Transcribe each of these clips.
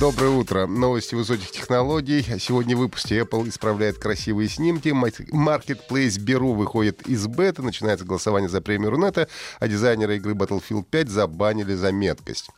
Доброе утро. Новости высоких технологий. Сегодня в выпуске Apple исправляет красивые снимки. Marketplace Беру выходит из бета. Начинается голосование за премию Рунета, а дизайнеры игры Battlefield 5 забанили за меткость.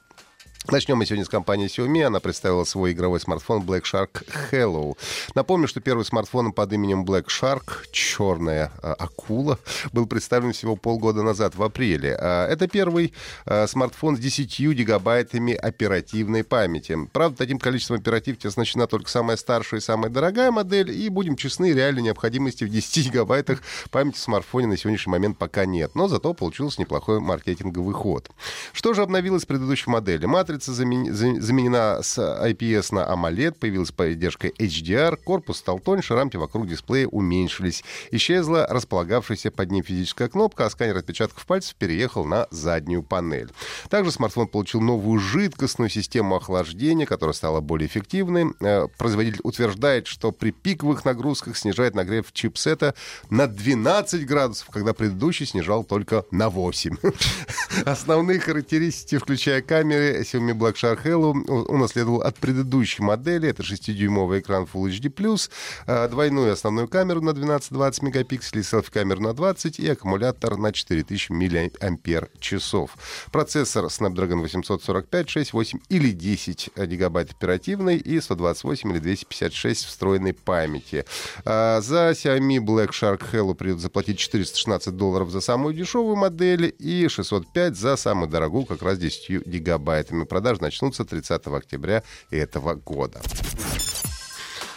Начнем мы сегодня с компании Xiaomi. Она представила свой игровой смартфон Black Shark Hello. Напомню, что первый смартфон под именем Black Shark, черная а, акула, был представлен всего полгода назад, в апреле. А, это первый а, смартфон с 10 гигабайтами оперативной памяти. Правда, таким количеством оперативки оснащена только самая старшая и самая дорогая модель. И, будем честны, реальной необходимости в 10 гигабайтах памяти в смартфоне на сегодняшний момент пока нет. Но зато получился неплохой маркетинговый ход. Что же обновилось в предыдущей модели? Матрица матрица заменена с IPS на AMOLED, появилась поддержка HDR, корпус стал тоньше, рамки вокруг дисплея уменьшились. Исчезла располагавшаяся под ним физическая кнопка, а сканер отпечатков пальцев переехал на заднюю панель. Также смартфон получил новую жидкостную систему охлаждения, которая стала более эффективной. Э, производитель утверждает, что при пиковых нагрузках снижает нагрев чипсета на 12 градусов, когда предыдущий снижал только на 8. Основные характеристики, включая камеры, Xiaomi Black Shark Hello унаследовал от предыдущей модели. Это 6-дюймовый экран Full HD+, а, двойную основную камеру на 12-20 мегапикселей, селфи-камеру на 20 и аккумулятор на 4000 мАч. Процессор Snapdragon 845, 6, 8 или 10 гигабайт оперативной и 128 или 256 встроенной памяти. А, за Xiaomi Black Shark Hello придется заплатить 416 долларов за самую дешевую модель и 605 за самую дорогую, как раз 10 гигабайтами продажи начнутся 30 октября этого года.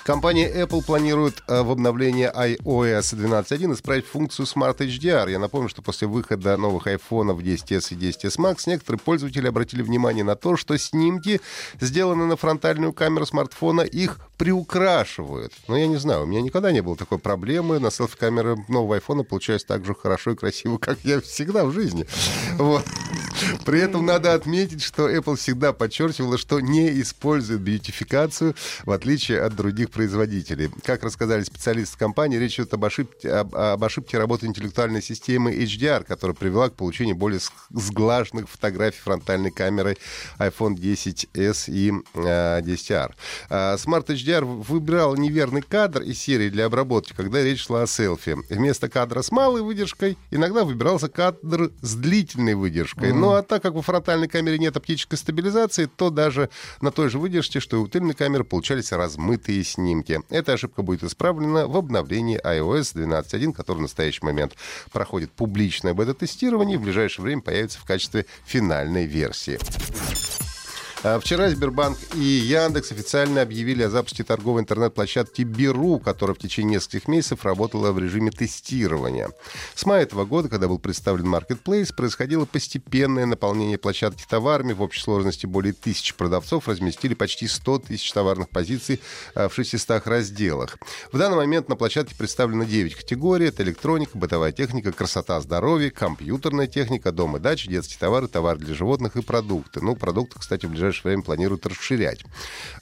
Компания Apple планирует э, в обновлении iOS 12.1 исправить функцию Smart HDR. Я напомню, что после выхода новых iPhone 10s и 10s Max некоторые пользователи обратили внимание на то, что снимки, сделанные на фронтальную камеру смартфона, их приукрашивают. Но я не знаю, у меня никогда не было такой проблемы. На селфи-камеры нового iPhone получается так же хорошо и красиво, как я всегда в жизни. При этом надо отметить, что Apple всегда подчеркивала, что не использует бьютификацию, в отличие от других производителей. Как рассказали специалисты компании, речь идет об ошибке, об, об ошибке работы интеллектуальной системы HDR, которая привела к получению более сглаженных фотографий фронтальной камеры iPhone 10s и э, 10R. А, Smart HDR выбирал неверный кадр из серии для обработки, когда речь шла о селфи. Вместо кадра с малой выдержкой иногда выбирался кадр с длительной выдержкой. Mm-hmm. Ну а так как во фронтальной камере нет оптической стабилизации, то даже на той же выдержке, что и у тыльной камеры, получались размытые снимки. Эта ошибка будет исправлена в обновлении iOS 12.1, который в настоящий момент проходит публичное бета-тестирование и в ближайшее время появится в качестве финальной версии. А вчера Сбербанк и Яндекс официально объявили о запуске торговой интернет-площадки Беру, которая в течение нескольких месяцев работала в режиме тестирования. С мая этого года, когда был представлен Marketplace, происходило постепенное наполнение площадки товарами. В общей сложности более тысячи продавцов разместили почти 100 тысяч товарных позиций а, в 600 разделах. В данный момент на площадке представлено 9 категорий. Это электроника, бытовая техника, красота, здоровье, компьютерная техника, дом и дача, детские товары, товары для животных и продукты. Ну, продукты, кстати, в ближайшее ближайшее время планируют расширять,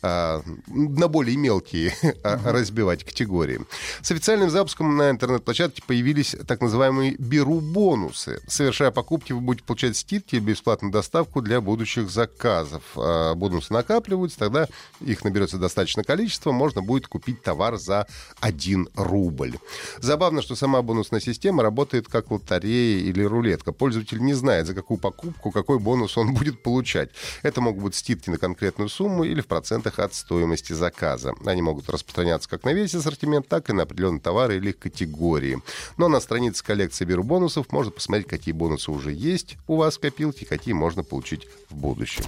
а, на более мелкие а, разбивать категории. С официальным запуском на интернет-площадке появились так называемые беру-бонусы. Совершая покупки, вы будете получать скидки и бесплатную доставку для будущих заказов. А, бонусы накапливаются, тогда их наберется достаточное количество, можно будет купить товар за 1 рубль. Забавно, что сама бонусная система работает как лотерея или рулетка. Пользователь не знает, за какую покупку какой бонус он будет получать. Это могут быть скидки на конкретную сумму или в процентах от стоимости заказа. Они могут распространяться как на весь ассортимент, так и на определенные товары или категории. Но на странице коллекции Беру бонусов можно посмотреть, какие бонусы уже есть у вас в копилке, какие можно получить в будущем.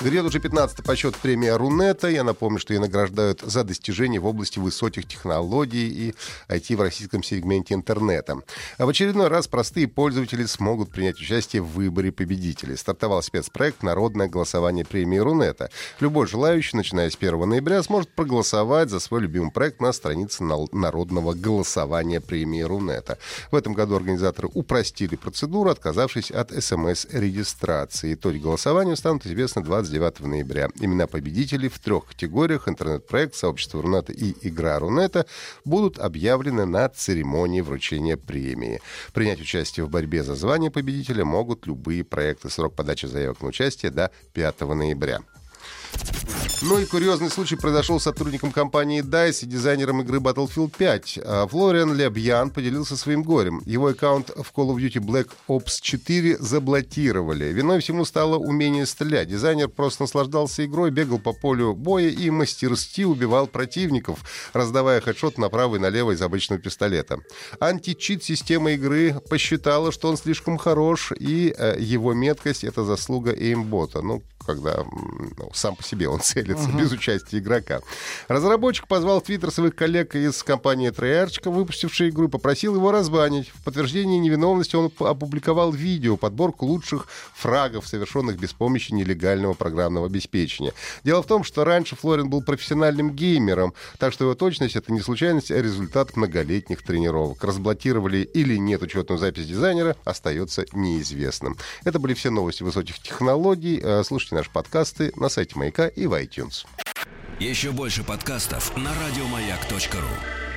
Грядет уже 15 по счету премия Рунета. Я напомню, что ее награждают за достижения в области высоких технологий и IT в российском сегменте интернета. А в очередной раз простые пользователи смогут принять участие в выборе победителей. Стартовал спецпроект «Народное голосование премии Рунета». Любой желающий, начиная с 1 ноября, сможет проголосовать за свой любимый проект на странице народного голосования премии Рунета. В этом году организаторы упростили процедуру, отказавшись от СМС-регистрации. Итоги голосования станут известны 29 ноября. Имена победителей в трех категориях интернет-проект, сообщество Рунета и игра Рунета будут объявлены на церемонии вручения премии. Принять участие в борьбе за звание победителя могут любые проекты. Срок подачи заявок на участие до 5 ноября. Ну и курьезный случай произошел с сотрудником компании DICE и дизайнером игры Battlefield 5. А, Флориан Лебьян поделился своим горем. Его аккаунт в Call of Duty Black Ops 4 заблокировали. Виной всему стало умение стрелять. Дизайнер просто наслаждался игрой, бегал по полю боя и мастерски убивал противников, раздавая хедшот направо и налево из обычного пистолета. Античит-система игры посчитала, что он слишком хорош, и э, его меткость — это заслуга эймбота. Ну, когда ну, сам по себе он целится, uh-huh. без участия игрока. Разработчик позвал Твиттер своих коллег из компании Treyarch, выпустившей игру, и попросил его разбанить. В подтверждение невиновности он опубликовал видео, подборку лучших фрагов, совершенных без помощи нелегального программного обеспечения. Дело в том, что раньше Флорин был профессиональным геймером, так что его точность — это не случайность, а результат многолетних тренировок. Разблокировали или нет учетную запись дизайнера, остается неизвестным. Это были все новости высоких технологий. Э, слушайте наши подкасты на сайте Маяка и в iTunes. Еще больше подкастов на радиомаяк.ру